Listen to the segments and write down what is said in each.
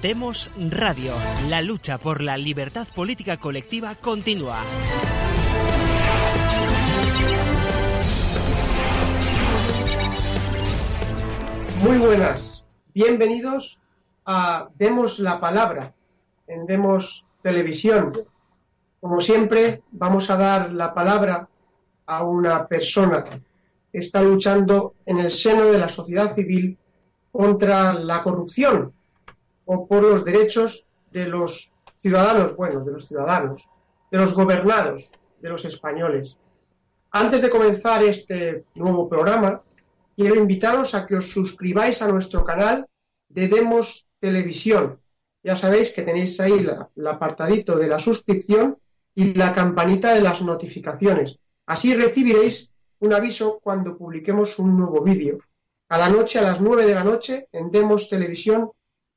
Demos Radio. La lucha por la libertad política colectiva continúa. Muy buenas. Bienvenidos a Demos la Palabra en Demos Televisión. Como siempre, vamos a dar la palabra a una persona está luchando en el seno de la sociedad civil contra la corrupción o por los derechos de los ciudadanos, bueno, de los ciudadanos, de los gobernados, de los españoles. Antes de comenzar este nuevo programa, quiero invitaros a que os suscribáis a nuestro canal de Demos Televisión. Ya sabéis que tenéis ahí el apartadito de la suscripción y la campanita de las notificaciones. Así recibiréis un aviso cuando publiquemos un nuevo vídeo. Cada noche a las 9 de la noche en Demos Televisión,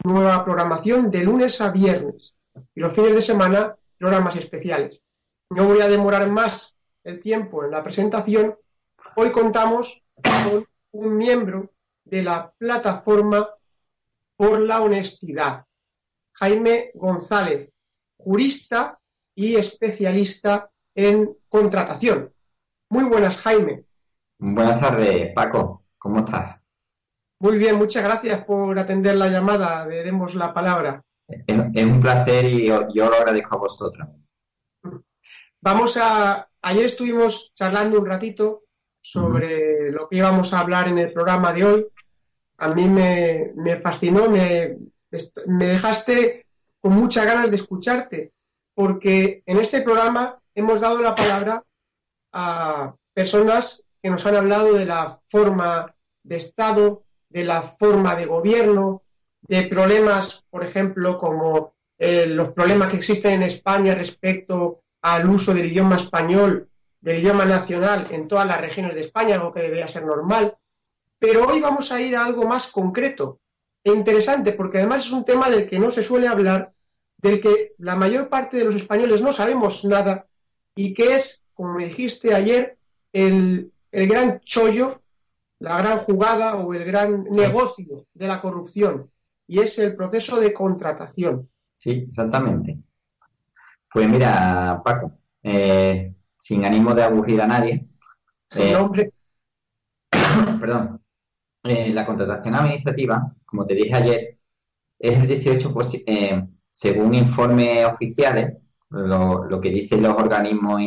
nueva programación de lunes a viernes. Y los fines de semana, programas especiales. No voy a demorar más el tiempo en la presentación. Hoy contamos con un miembro de la plataforma por la honestidad, Jaime González, jurista y especialista en contratación. Muy buenas, Jaime. Buenas tardes, Paco. ¿Cómo estás? Muy bien, muchas gracias por atender la llamada de Demos la Palabra. Es, un placer y yo, lo agradezco a vosotros. Vamos a... Ayer estuvimos charlando un ratito sobre lo que íbamos a hablar en el programa de hoy. A mí me, fascinó, me, me dejaste con muchas ganas de escucharte, porque en este programa hemos dado la palabra a personas que nos han hablado de la forma de Estado, de la forma de gobierno, de problemas, por ejemplo, como eh, los problemas que existen en España respecto al uso del idioma español, del idioma nacional en todas las regiones de España, algo que debería ser normal. Pero hoy vamos a ir a algo más concreto e interesante, porque además es un tema del que no se suele hablar, del que la mayor parte de los españoles no sabemos nada y que es como me dijiste ayer, el, gran chollo, la gran jugada o el gran negocio de la corrupción, y es el proceso de contratación. Sí, exactamente. Pues mira, Paco, eh, sin ánimo de aburrir a nadie. Eh, nombre. perdón. Eh, la contratación administrativa, como te dije ayer, es el 18%, según informes oficiales, lo, lo, que dicen los organismos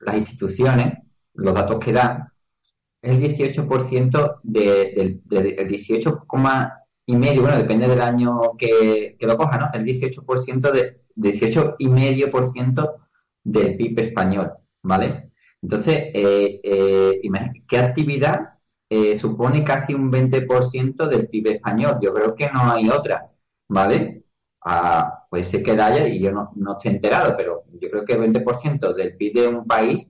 las instituciones, los datos que dan, es el 18% del de, 18, y medio, bueno, depende del año que, lo coja, ¿no? El 18% de 18 y medio por ciento del PIB español, ¿vale? Entonces, eh, eh, ¿qué actividad eh, supone casi un 20% del PIB español? Yo creo que no hay otra, ¿vale? Ah, puede ser que haya y yo no, no estoy enterado, pero yo creo que el 20% del PIB de un país,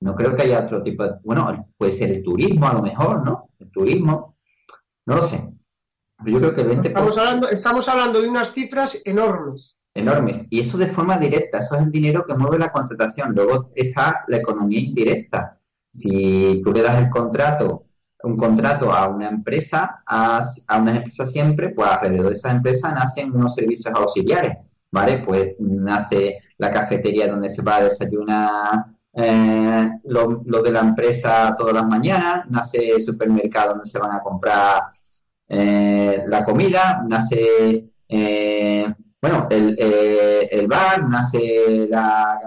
no creo que haya otro tipo de... Bueno, puede ser el turismo a lo mejor, ¿no? El turismo, no lo sé. Pero yo creo que el 20%... Estamos hablando, estamos hablando de unas cifras enormes. Enormes. Y eso de forma directa, eso es el dinero que mueve la contratación. Luego está la economía indirecta. Si tú le das el contrato un contrato a una empresa, a, a una empresa siempre, pues alrededor de esa empresa nacen unos servicios auxiliares, ¿vale? Pues nace la cafetería donde se va a desayunar eh, lo, de la empresa todas las mañanas, nace el supermercado donde se van a comprar eh, la comida, nace, eh, bueno, el, el, bar, nace la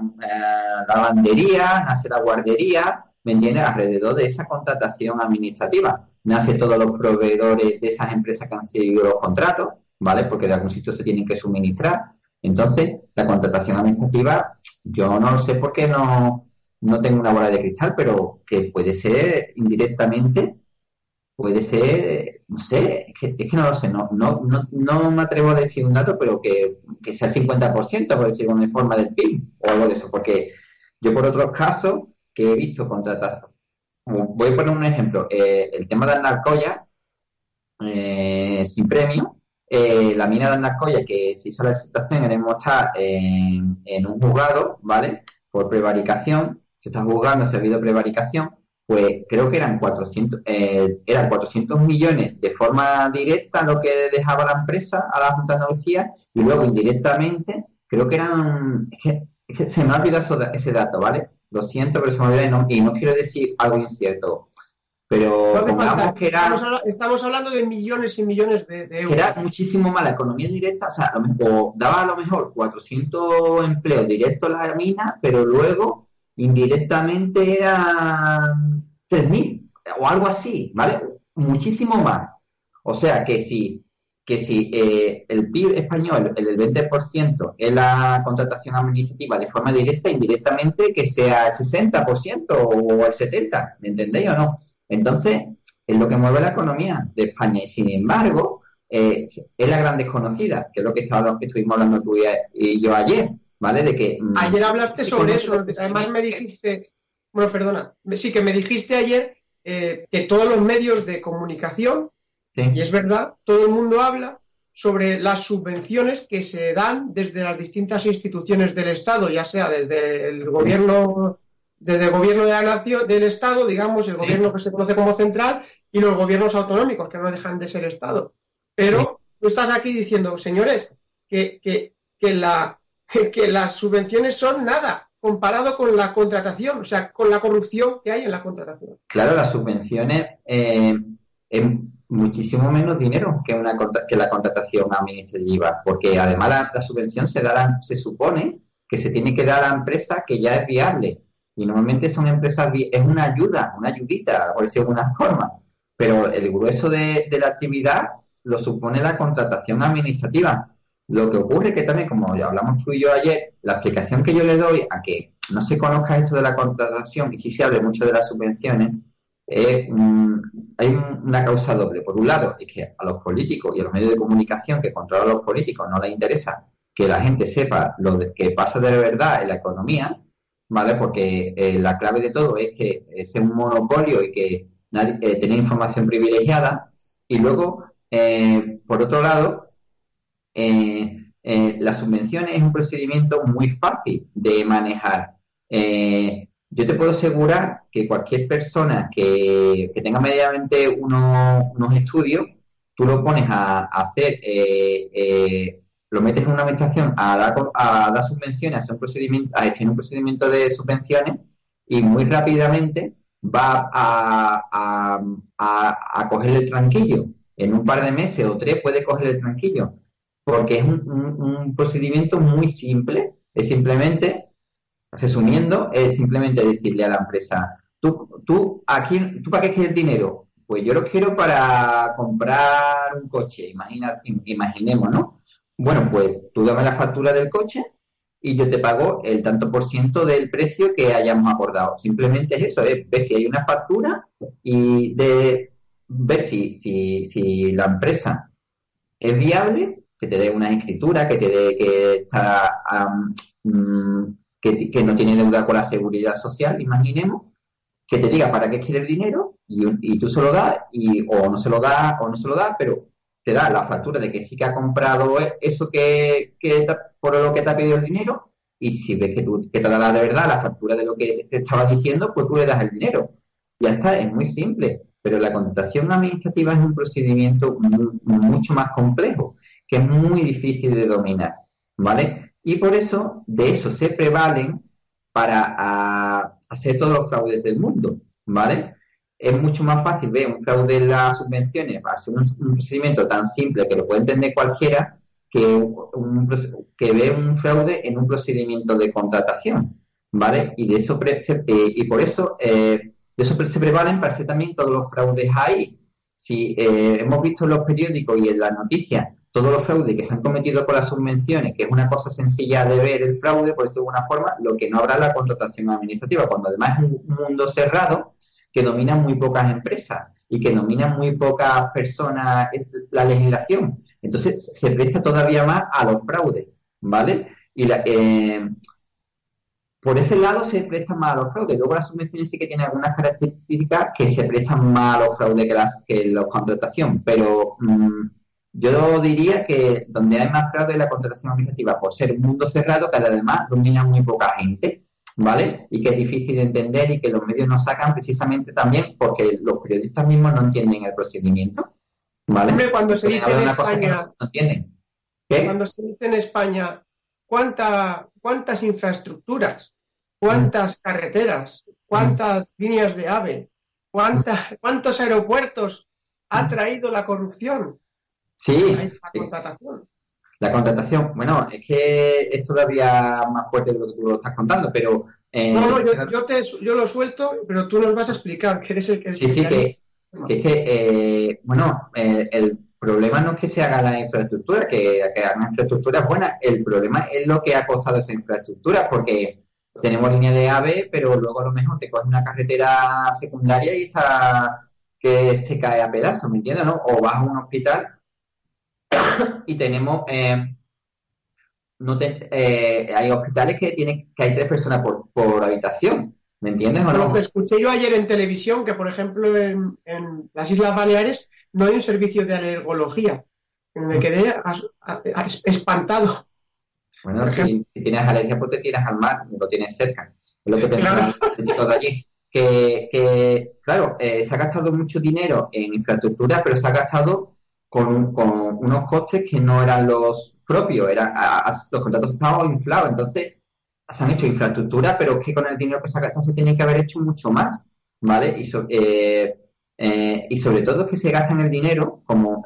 lavandería, nace la guardería, ¿me entiendes? Alrededor de esa contratación administrativa. Nace todos los proveedores de esas empresas que han seguido los contratos, ¿vale? Porque de algún sitio se tienen que suministrar. Entonces, la contratación administrativa, yo no sé por qué no, no tengo una bola de cristal, pero que puede ser indirectamente puede ser, no sé, es que, no lo sé, no, no, no, me atrevo a decir un dato, pero que, que sea 50%, por decirlo de forma del PIB o algo de eso, porque yo por otros casos que he visto contratar, voy a poner un ejemplo, eh, el tema de Narcoya, eh, sin premio, eh, la mina de Narcoya que se hizo la licitación queremos estar en, en un juzgado, ¿vale? Por prevaricación, se está juzgando si ha habido prevaricación, pues creo que eran 400, eh, eran 400 millones de forma directa lo que dejaba la empresa a la Junta de Andalucía y luego indirectamente creo que eran, se me ha olvidado ese dato, ¿vale? Lo siento, pero se me ha olvidado y no, quiero decir algo incierto. Pero pongamos que era... Estamos, hablando de millones y millones de, euros. era muchísimo más la economía directa, o sea, o daba a lo mejor 400 empleos directos a la mina, pero luego indirectamente eran 3.000 o algo así, ¿vale? Muchísimo más. O sea que si, que si eh, el PIB español, el del 20%, es la contratación administrativa de forma directa, indirectamente que sea el 60% o el 70%, ¿me entendéis o no? Entonces, es lo que mueve la economía de España y sin embargo, eh, es la gran desconocida, que es lo que, que estuvimos hablando tú y yo ayer. ¿vale? De que, mm, ayer hablaste sobre eso, además me dijiste, bueno, perdona, sí que me dijiste ayer eh, que todos los medios de comunicación, y es verdad, todo el mundo habla sobre las subvenciones que se dan desde las distintas instituciones del Estado, ya sea desde el gobierno, desde el gobierno de la nación, del Estado, digamos, el gobierno que se conoce como central, y los gobiernos autonómicos, que no dejan de ser Estado. Pero tú estás aquí diciendo, señores, que, que, que la, que las subvenciones son nada comparado con la contratación, o sea, con la corrupción que hay en la contratación. Claro, las subvenciones eh, es muchísimo menos dinero que, una, que la contratación administrativa, porque además la, subvención se, da, se supone que se tiene que dar a la empresa que ya es viable. Y normalmente son empresas, es una ayuda, una ayudita, por decirlo de alguna forma. Pero el grueso de, de la actividad lo supone la contratación administrativa. Lo que ocurre es que también, como ya hablamos tú y yo ayer, la explicación que yo le doy a que no se conozca esto de la contratación y sí se hable mucho de las subvenciones, es, hay una causa doble. Por un lado, es que a los políticos y a los medios de comunicación que controlan a los políticos no les interesa que la gente sepa lo que pasa de verdad en la economía, ¿vale? Porque eh, la clave de todo es que es un monopolio y que nadie, eh, información privilegiada. Y luego, eh, por otro lado, las subvenciones es un procedimiento muy fácil de manejar. Yo te puedo asegurar que cualquier persona que, tenga medianamente unos, estudios, tú lo pones a, hacer, lo metes en una administración a dar, a dar subvenciones, a hacer un procedimiento, a gestionar un procedimiento de subvenciones y muy rápidamente va a, a, a, coger el tranquillo. En un par de meses o tres puede coger el tranquillo porque es un, procedimiento muy simple. Es simplemente, resumiendo, es simplemente decirle a la empresa, tú, tú, aquí, ¿tú para qué quieres dinero? Pues yo lo quiero para comprar un coche, imagina, imaginemos, ¿no? Bueno, pues tú dame la factura del coche y yo te pago el tanto por ciento del precio que hayamos acordado. Simplemente es eso, es ver si hay una factura y de ver si, si, si la empresa es viable que te dé una escritura, que te dé que está mm, que, no tiene deuda con la seguridad social, imaginemos, que te diga para qué quiere el dinero y, tú se lo das y o no se lo da o no se lo da, pero te da la factura de que sí que ha comprado eso que, por lo que te ha pedido el dinero y si ves que, tú, que te da de verdad la factura de lo que te estaba diciendo, pues tú le das el dinero. Ya está, es muy simple. Pero la contratación administrativa es un procedimiento mucho más complejo que es muy difícil de dominar, ¿vale? Y por eso de eso se prevalen para hacer todos los fraudes del mundo, ¿vale? Es mucho más fácil ver un fraude en las subvenciones, hacer un, procedimiento tan simple que lo puede entender cualquiera, que, un, que ver un fraude en un procedimiento de contratación, ¿vale? Y de eso eh, y por eso eh, de eso se prevalen para hacer también todos los fraudes ahí. Si eh, hemos visto en los periódicos y en las noticias todos los fraudes que se han cometido con las subvenciones, que es una cosa sencilla de ver el fraude, por decirlo de alguna forma, lo que no habrá la contratación administrativa, cuando además es un mundo cerrado que domina muy pocas empresas y que nominan muy pocas personas la legislación. Entonces se presta todavía más a los fraudes, ¿vale? Y la, eh, por ese lado se prestan más a los fraudes. Luego las subvenciones sí que tienen algunas características que se prestan más a los fraudes que, las, que la contratación, pero mm, yo diría que donde hay más fraude es la contratación administrativa, por ser un mundo cerrado que además domina muy poca gente, ¿vale? Y que es difícil de entender y que los medios no sacan precisamente también porque los periodistas mismos no entienden el procedimiento, ¿vale? cuando se dice en España, Cuando se dice en España cuánta, cuántas infraestructuras, cuántas carreteras, cuántas líneas de AVE, cuántos aeropuertos ha traído la corrupción. Sí. La contratación. La contratación, bueno, es que es todavía más fuerte de lo que tú lo estás contando, pero... Eh, no, no, yo, te, yo, lo suelto, pero tú nos vas a explicar, que eres el que... Sí, sí, que, que, es que, eh, bueno, eh, el problema no es que se haga la infraestructura, que, que hagan infraestructuras buenas, el problema es lo que ha costado esa infraestructura, porque tenemos línea de AVE, pero luego a lo mejor te coges una carretera secundaria y está que se cae a pedazos, ¿me entiendes? No? O vas a un hospital y tenemos eh, no eh, hay hospitales que tienen que hay tres personas por, por habitación ¿Me entiendes o no? Lo que escuché yo ayer en televisión, que por ejemplo en, las Islas Baleares no hay un servicio de alergología. Me quedé espantado. Bueno, si, tienes alergia, pues te tiras al mar, lo tienes cerca. Es lo que pensamos todo allí. Que, claro, eh, se ha gastado mucho dinero en infraestructura, pero se ha gastado con, con unos costes que no eran los propios, eran, los contratos estaban inflados. Entonces, se han hecho infraestructura, pero es que con el dinero que se ha gastado se tiene que haber hecho mucho más, ¿vale? Y, eh, eh, y sobre todo que se gastan el dinero como,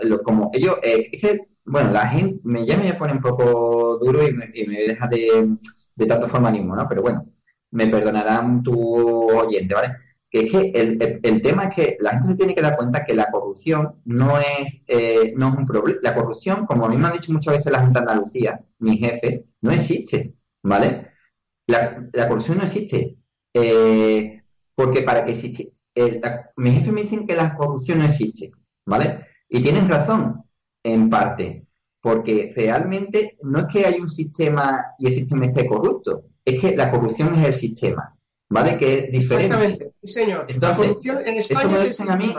ellos, eh, es que, bueno, la gente me, ya me pone un poco duro y me, deja de, tanto formalismo, ¿no? Pero bueno, me perdonarán tu oyente, ¿vale? Es que el, tema es que la gente se tiene que dar cuenta que la corrupción no es, no es un problema. La corrupción, como a mí me han dicho muchas veces la Junta de Andalucía, mi jefe, no existe, ¿vale? La, corrupción no existe. Eh, porque para que existe. mis jefes me dicen que la corrupción no existe, ¿vale? Y tienen razón, en parte. Porque realmente no es que hay un sistema y el sistema esté corrupto, es que la corrupción es el sistema, ¿vale? Que es diferente. Exactamente, sí, señor. Entonces, la corrupción en España eso me dicen a mí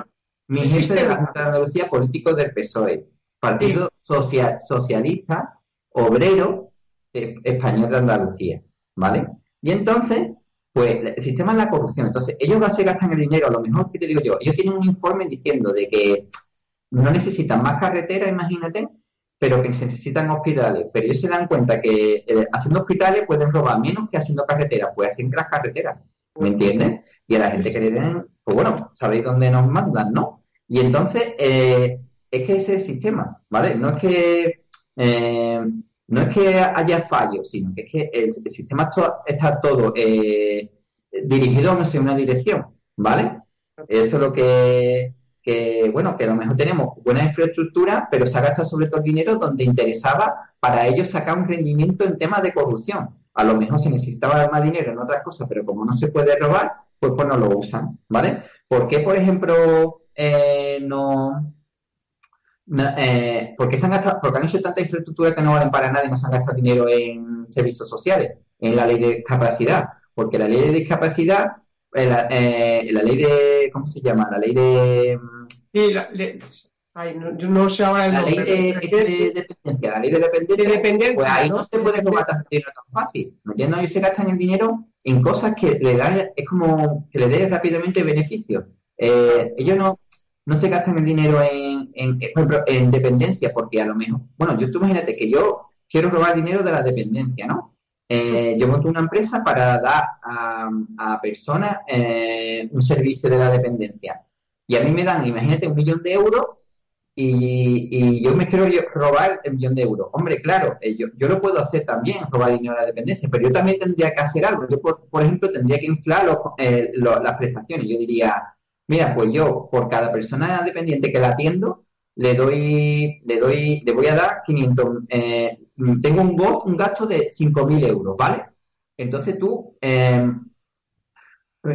jefes de la Junta de Andalucía, políticos del PSOE, Partido Socialista Obrero eh, Español de Andalucía. ¿vale? Y entonces, pues el sistema es la corrupción. Entonces, ellos se gastan el dinero, a lo mejor que te digo yo, ellos tienen un informe diciendo de que no necesitan más carreteras, imagínate, pero que necesitan hospitales. Pero ellos se dan cuenta que eh, haciendo hospitales pueden robar menos que haciendo carreteras, pues hacen las carreteras, ¿me entiendes? Y a la gente que le den, pues bueno, sabéis dónde nos mandan, ¿no? Y entonces, eh, es que ese es el sistema, ¿vale? No es que eh, no es que haya fallos, sino que es que el, sistema está todo eh, dirigido hacia una dirección, ¿vale? Eso es lo que, bueno, que a lo mejor tenemos buena infraestructura, pero se ha gastado sobre todo el dinero donde interesaba para ellos sacar un rendimiento en temas de corrupción. A lo mejor se necesitaba más dinero en otras cosas, pero como no se puede robar, pues, pues no lo usan, ¿vale? ¿Por qué, por ejemplo, eh, no, eh, porque, se han gastado, porque han hecho tanta infraestructura que no valen para nada y no se han gastado dinero en servicios sociales, en la ley de discapacidad. Porque la ley de discapacidad, la, eh, la ley de, ¿cómo se llama? La ley de... Sí, la, ay, no, yo no sé ahora el la Ley de, dependencia, la ley de dependencia, pues ahí no, se puede tomar dinero tan fácil, ¿me entiendes? Ellos se gastan el dinero en cosas que le da, es como que le dé rápidamente beneficio. ellos no, no se gastan el dinero en, en, en dependencia, porque a lo mejor, bueno, yo tú imagínate que yo quiero robar dinero de la dependencia, ¿no? Eh, yo monto una empresa para dar a, a personas eh, un servicio de la dependencia. Y a mí me dan, imagínate, un millón de euros y, y yo me quiero robar el millón de euros. Hombre, claro, eh, yo, yo, lo puedo hacer también, robar dinero de la dependencia, pero yo también tendría que hacer algo. Yo, por, por ejemplo, tendría que inflar los, las prestaciones. Yo diría, Mira, pues yo por cada persona dependiente que la atiendo, le doy, le doy, le voy a dar 500, eh, tengo un, un gasto de 5.000 euros, ¿vale? Entonces tú, em,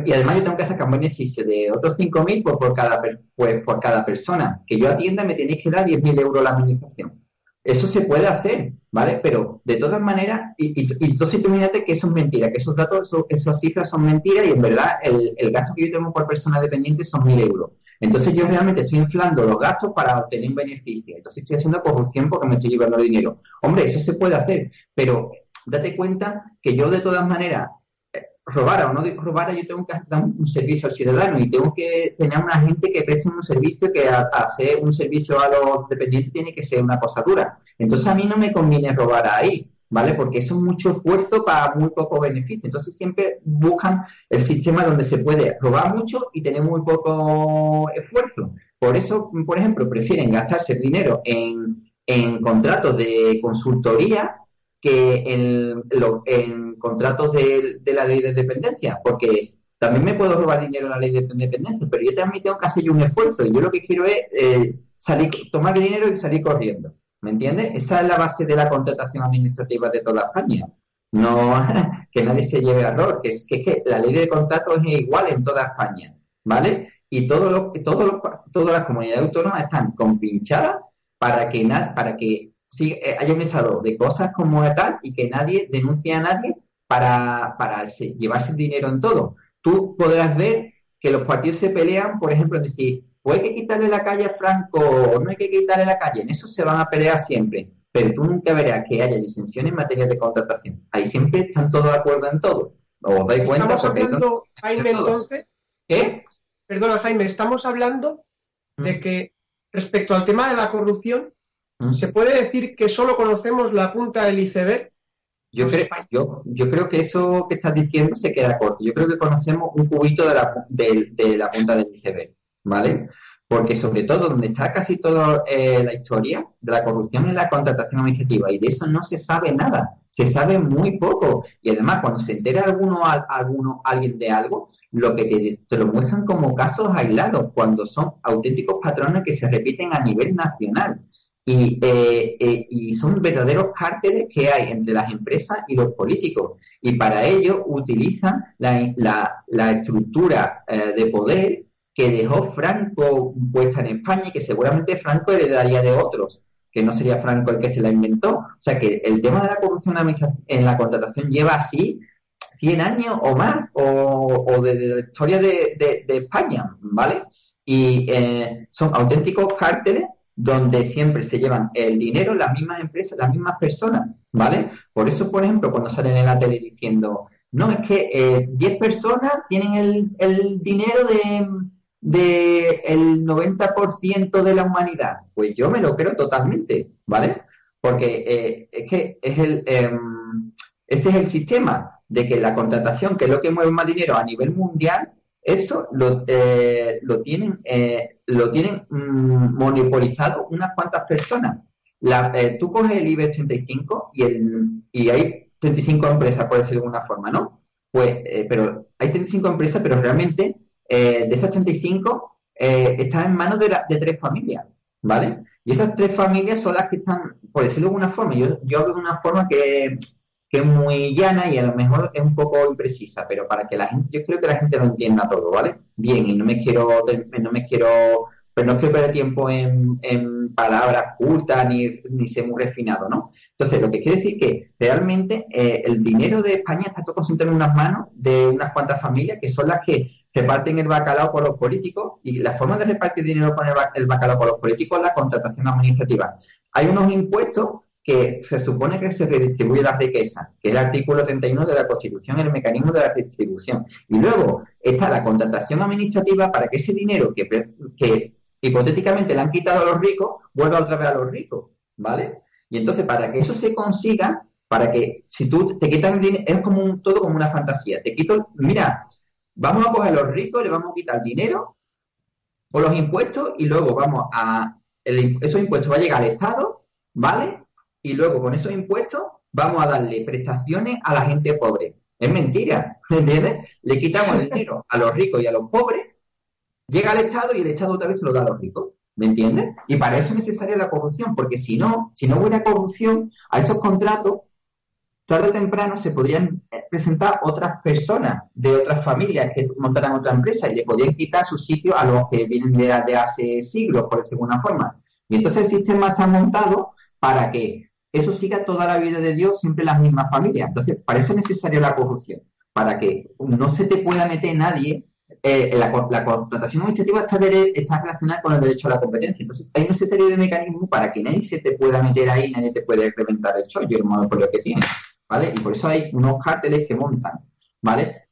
y además yo tengo que sacar un beneficio de otros 5.000 pues por cada, pues por cada persona que yo atienda me tenéis que dar 10.000 euros la administración. Eso se puede hacer, ¿vale? Pero de todas maneras, y, entonces tú imagínate que eso es mentira, que esos datos, esas cifras son mentiras y en verdad el, el, gasto que yo tengo por persona dependiente son 1.000 euros. Entonces yo realmente estoy inflando los gastos para obtener un beneficio. Entonces estoy haciendo corrupción porque me estoy llevando dinero. Hombre, eso se puede hacer, pero date cuenta que yo de todas maneras robara o no robara, yo tengo que dar un servicio al ciudadano y tengo que tener una gente que preste un servicio que hacer un servicio a los dependientes tiene que ser una cosa dura. Entonces a mí no me conviene robar ahí, ¿vale? Porque eso es mucho esfuerzo para muy poco beneficio. Entonces siempre buscan el sistema donde se puede robar mucho y tener muy poco esfuerzo. Por eso, por ejemplo, prefieren gastarse dinero en, en contratos de consultoría que en, en contratos de, la ley de dependencia, porque también me puedo robar dinero en la ley de dependencia, pero yo también tengo que hacer un esfuerzo y yo lo que quiero es eh, salir, tomar dinero y salir corriendo. ¿Me entiendes? Esa es la base de la contratación administrativa de toda España. No que nadie se lleve error, que es que, la ley de contratos es igual en toda España, ¿vale? Y todo lo, todo todas las comunidades autónomas están compinchadas para que, para que sí, eh, haya un estado de cosas como tal y que nadie denuncie a nadie para, para llevarse el dinero en todo. Tú podrás ver que los partidos se pelean, por ejemplo, en decir, pues hay que quitarle la calle a Franco o no hay que quitarle la calle. En eso se van a pelear siempre. Pero tú nunca verás que haya disensión en materia de contratación. Ahí siempre están todos de acuerdo en todo. ¿Os dais cuenta? Estamos hablando, Jaime, entonces. ¿Qué? Perdona, Jaime, estamos hablando de mm. que respecto al tema de la corrupción, ¿Se puede decir que solo conocemos la punta del iceberg? Yo creo, yo, yo creo que eso que estás diciendo se queda corto. Yo creo que conocemos un cubito de la, de, la punta del iceberg, ¿vale? Porque sobre todo donde está casi toda eh, la historia de la corrupción es la contratación administrativa y de eso no se sabe nada, se sabe muy poco. Y además cuando se entera alguno, alguno alguien de algo, lo que te, lo muestran como casos aislados, cuando son auténticos patrones que se repiten a nivel nacional. Y, eh, eh, y, son verdaderos cárteles que hay entre las empresas y los políticos. Y para ello utilizan la, la, estructura eh, de poder que dejó Franco puesta en España y que seguramente Franco heredaría de otros, que no sería Franco el que se la inventó. O sea que el tema de la corrupción en la contratación lleva así 100 años o más, o, o de, la historia de, España, ¿vale? Y son auténticos cárteles donde siempre se llevan el dinero las mismas empresas, las mismas personas, ¿vale? Por eso, por ejemplo, cuando salen en la tele diciendo, no, es que 10 eh, personas tienen el, el dinero de, de el 90% de la humanidad, pues yo me lo creo totalmente, ¿vale? Porque eh, es que es el, em, ese es el sistema de que la contratación, que es lo que mueve más dinero a nivel mundial, eso lo, eh, lo tienen, eh, lo tienen mm, monopolizado unas cuantas personas. Eh, tú coges el IBEX 35 y, el, y hay 35 empresas, por decirlo de alguna forma, ¿no? Pues, pero hay 35 empresas, pero realmente de esas 35 están en manos de, de tres familias, ¿vale? Y esas tres familias son las que están, por decirlo de alguna forma, yo, yo hablo de una forma que que es muy llana y a lo mejor es un poco imprecisa, pero para que la gente, yo creo que la gente lo entienda todo, ¿vale? Bien, y no me quiero, no me quiero, pero no quiero perder tiempo en, palabras cultas ni, ni ser muy refinado, ¿no? Entonces, lo que quiere decir que realmente eh, el dinero de España está todo concentrado en unas manos de unas cuantas familias que son las que reparten el bacalao por los políticos y la forma de repartir dinero con el bacalao por los políticos es la contratación administrativa. Hay unos impuestos que se supone que se redistribuye la riqueza, que es el artículo 31 de la Constitución, el mecanismo de la distribución. Y luego está la contratación administrativa para que ese dinero que, que hipotéticamente le han quitado a los ricos vuelva otra vez a los ricos, ¿vale? Y entonces, para que eso se consiga, para que si tú te quitas el dinero, es como un, todo como una fantasía. Te quito, mira, vamos a coger a los ricos, le vamos a quitar dinero o los impuestos y luego vamos a, esos impuestos va a llegar al Estado, ¿vale? y luego con esos impuestos vamos a darle prestaciones a la gente pobre. Es mentira, ¿me entiendes? Le quitamos el dinero a los ricos y a los pobres, llega al Estado y el Estado otra vez se lo da a los ricos. ¿Me entiendes? Y para eso es necesaria la corrupción, porque si no, si no hubiera corrupción, a esos contratos tarde o temprano se podrían eh, presentar otras personas de otras familias que montaran otra empresa y le podrían quitar su sitio a los que vienen de, de hace siglos, por decirlo de alguna forma. Y entonces el sistema está montado para que eso siga toda la vida de Dios, siempre las mismas familias. Entonces, para eso es necesaria la corrupción, para que no se te pueda meter nadie. Eh, la, contratación administrativa está, está relacionada con el derecho a la competencia. Entonces, hay una serie de mecanismos para que nadie se te pueda meter ahí, nadie te puede reventar el chollo, el monopolio que tiene. ¿Vale? Y por eso hay unos cárteles que montan, ¿vale?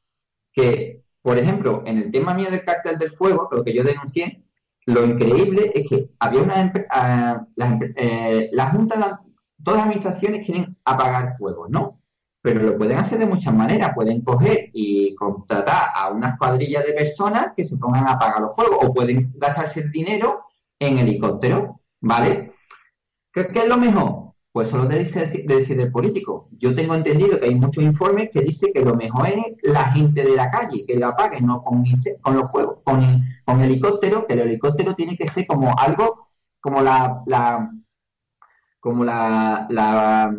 Que, por ejemplo, en el tema mío del cártel del fuego, lo que yo denuncié, lo increíble es que había una uh, la, eh, la Junta todas las administraciones quieren apagar fuego, ¿no? Pero lo pueden hacer de muchas maneras. Pueden coger y contratar a unas cuadrillas de personas que se pongan a apagar los fuegos o pueden gastarse el dinero en helicóptero, ¿vale? ¿Qué, es lo mejor? Pues solo de decir, decir el político. Yo tengo entendido que hay muchos informes que dicen que lo mejor es la gente de la calle, que lo apaguen, no con, con los fuegos, con, con helicóptero, que el helicóptero tiene que ser como algo, como la como la, la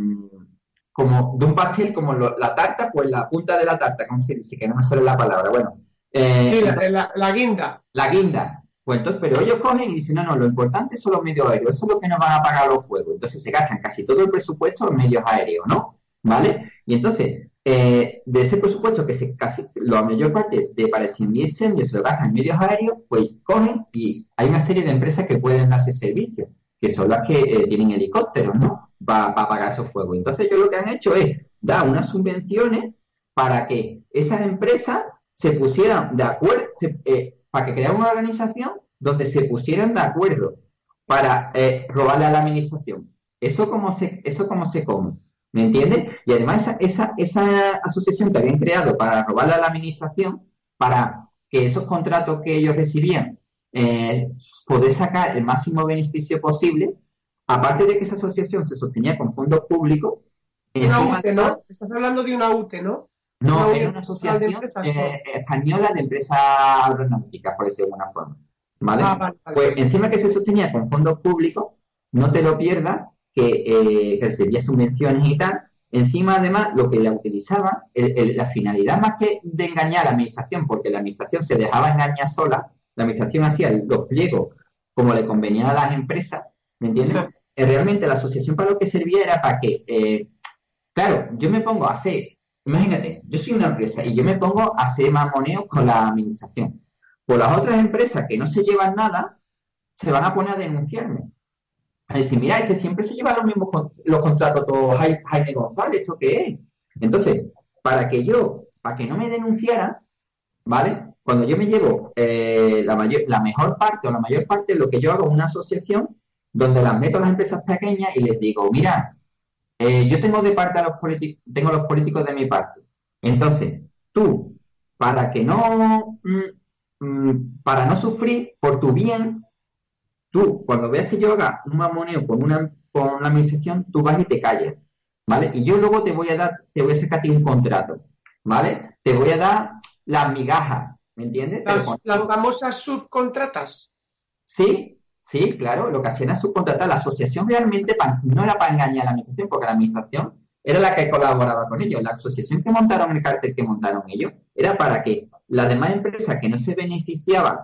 como de un pastel, como la tarta, pues la punta de la tarta, como se dice, que no me sale la palabra, bueno. Eh, sí, la, guinda. La guinda. Pues entonces, pero ellos cogen y dicen, no, no, lo importante son los medios aéreos, eso es lo que nos van a pagar los fuegos. Entonces se gastan casi todo el presupuesto en medios aéreos, ¿no? ¿Vale? Y entonces, eh, de ese presupuesto que se casi la mayor parte de para extinguir incendios se lo gastan en medios aéreos, pues cogen y hay una serie de empresas que pueden darse servicio que son las que eh, tienen helicópteros, ¿no? Para apagar esos fuegos. Entonces ellos lo que han hecho es dar unas subvenciones para que esas empresas se pusieran de acuerdo, eh, para que crearan una organización donde se pusieran de acuerdo para eh, robarle a la administración. Eso como se, eso como se come. ¿Me entiendes? Y además esa, esa, esa asociación que habían creado para robarle a la administración, para que esos contratos que ellos recibían eh, poder sacar el máximo beneficio posible, aparte de que esa asociación se sostenía con fondos públicos. Una UTE, ¿no? Estás hablando de una UTE, ¿no? No, era una asociación eh, española de empresas aeronáuticas, por decirlo de alguna forma. ¿Vale? Ah, pues encima que se sostenía con fondos públicos, no te lo pierdas, que, eh, que recibía subvenciones y tal. Encima, además, lo que la utilizaba, la finalidad más que de engañar a la administración, porque la administración se dejaba engañar sola, la administración hacía los pliegos como le convenía a las empresas, ¿me entiendes? Eh, realmente la asociación para lo que servía era para que, eh, claro, yo me pongo a hacer, imagínate, yo soy una empresa y yo me pongo a hacer mamoneo con la administración. Pues las otras empresas que no se llevan nada, se van a poner a denunciarme. A decir, mira, este siempre se lleva los mismos los contratos todos Jaime González, ¿esto qué es? Entonces, para que yo, para que no me denunciaran, ¿vale? Cuando yo me llevo eh, la, mayor, la mejor parte o la mayor parte, lo que yo hago es una asociación donde las meto a las empresas pequeñas y les digo, mira, eh, yo tengo de parte a los políticos, tengo los políticos de mi parte. Entonces, tú, para que no, mm, mm, para no sufrir por tu bien, tú, cuando veas que yo haga un mamoneo con una, con la administración, tú vas y te callas, ¿vale? Y yo luego te voy a dar, te voy a sacar a ti un contrato, ¿vale? Te voy a dar las migajas, ¿Me entiendes? Las, famosas subcontratas. Sí, sí, claro, lo que hacían era subcontratar. La asociación realmente no era para engañar a la administración, porque la administración era la que colaboraba con ellos. La asociación que montaron el cartel que montaron ellos era para que las demás empresas que no se beneficiaban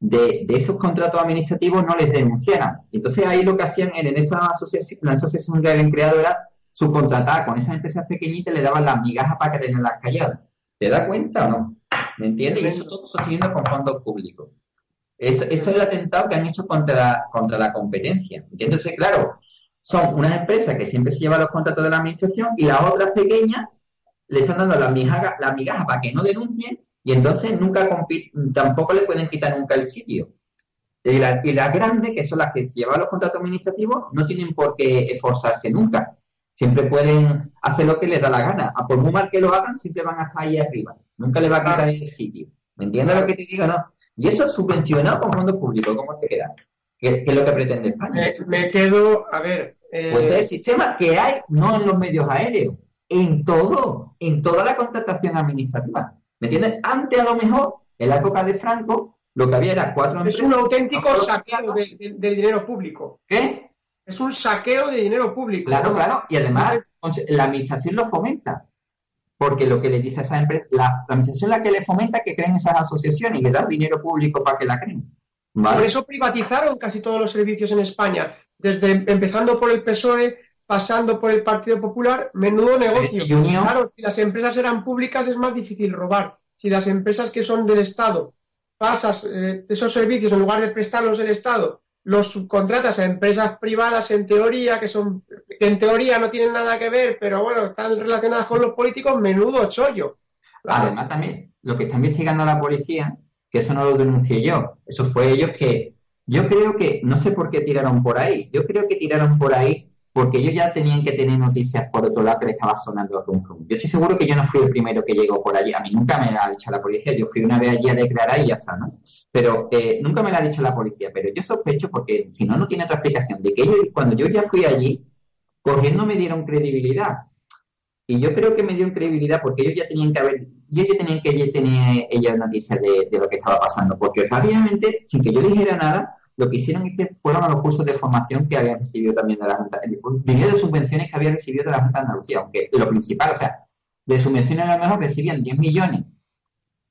de, esos contratos administrativos no les denunciaran. Entonces ahí lo que hacían en esa asociación, la asociación que habían creado era subcontratar con esas empresas pequeñitas y le daban las migajas para que las calladas. ¿Te das cuenta o no? ¿Me entiendes? Y eso todo sosteniendo con fondos públicos. Eso, es el atentado que han hecho contra, contra la competencia. Entonces, claro, son unas empresas que siempre se llevan los contratos de la administración y las otras pequeñas le están dando la migaja, la migaja para que no denuncien y entonces nunca tampoco le pueden quitar nunca el sitio. Y, y las grandes, que son las que llevan los contratos administrativos, no tienen por qué esforzarse nunca. Siempre pueden hacer lo que les da la gana. A por muy mal que lo hagan, siempre van a estar ahí arriba. Nunca le va a quitar el sitio. ¿Me entiendes lo que te digo? No. Y eso es subvencionado con fondos públicos. ¿Cómo te queda? ¿Qué, es lo que pretende España? Me, quedo, a ver. Eh, pues es el sistema que hay, no en los medios aéreos, en todo, en toda la contratación administrativa. ¿Me entiendes? Antes, a lo mejor, en la época de Franco, lo que había era cuatro Es un auténtico saqueo de, dinero público. ¿Qué? Es un saqueo de dinero público. Claro, claro. Y además la administración lo fomenta. Porque lo que le dice a esa empresa, la, administración es la que le fomenta que creen esas asociaciones y le da dinero público para que la creen. Por eso privatizaron casi todos los servicios en España, desde empezando por el PSOE, pasando por el Partido Popular, menudo negocio. Claro, si las empresas eran públicas es más difícil robar. Si las empresas que son del Estado pasas eh, esos servicios en lugar de prestarlos el Estado los subcontratas a empresas privadas en teoría, que son, que en teoría no tienen nada que ver, pero bueno, están relacionadas con los políticos, menudo chollo. Además, también, lo que está investigando la policía, que eso no lo denuncié yo, eso fue ellos que, yo creo que, no sé por qué tiraron por ahí, yo creo que tiraron por ahí porque ellos ya tenían que tener noticias por otro lado que le estaba sonando el rum Yo estoy seguro que yo no fui el primero que llegó por allí. A mí nunca me ha dicho la policía. Yo fui una vez allí a declarar y ya está, ¿no? Pero eh, nunca me lo ha dicho la policía. Pero yo sospecho, porque si no, no tiene otra explicación, de que ellos, cuando yo ya fui allí, corriendo me dieron credibilidad. Y yo creo que me dieron credibilidad porque ellos ya tenían que haber, ellos ya tenían que tener ellas noticias de, de lo que estaba pasando. Porque obviamente, sin que yo dijera nada, lo que hicieron es que fueron a los cursos de formación que habían recibido también de la Junta, dinero de subvenciones que había recibido de la Junta de Andalucía, aunque lo principal, o sea, de subvenciones a lo mejor recibían 10 millones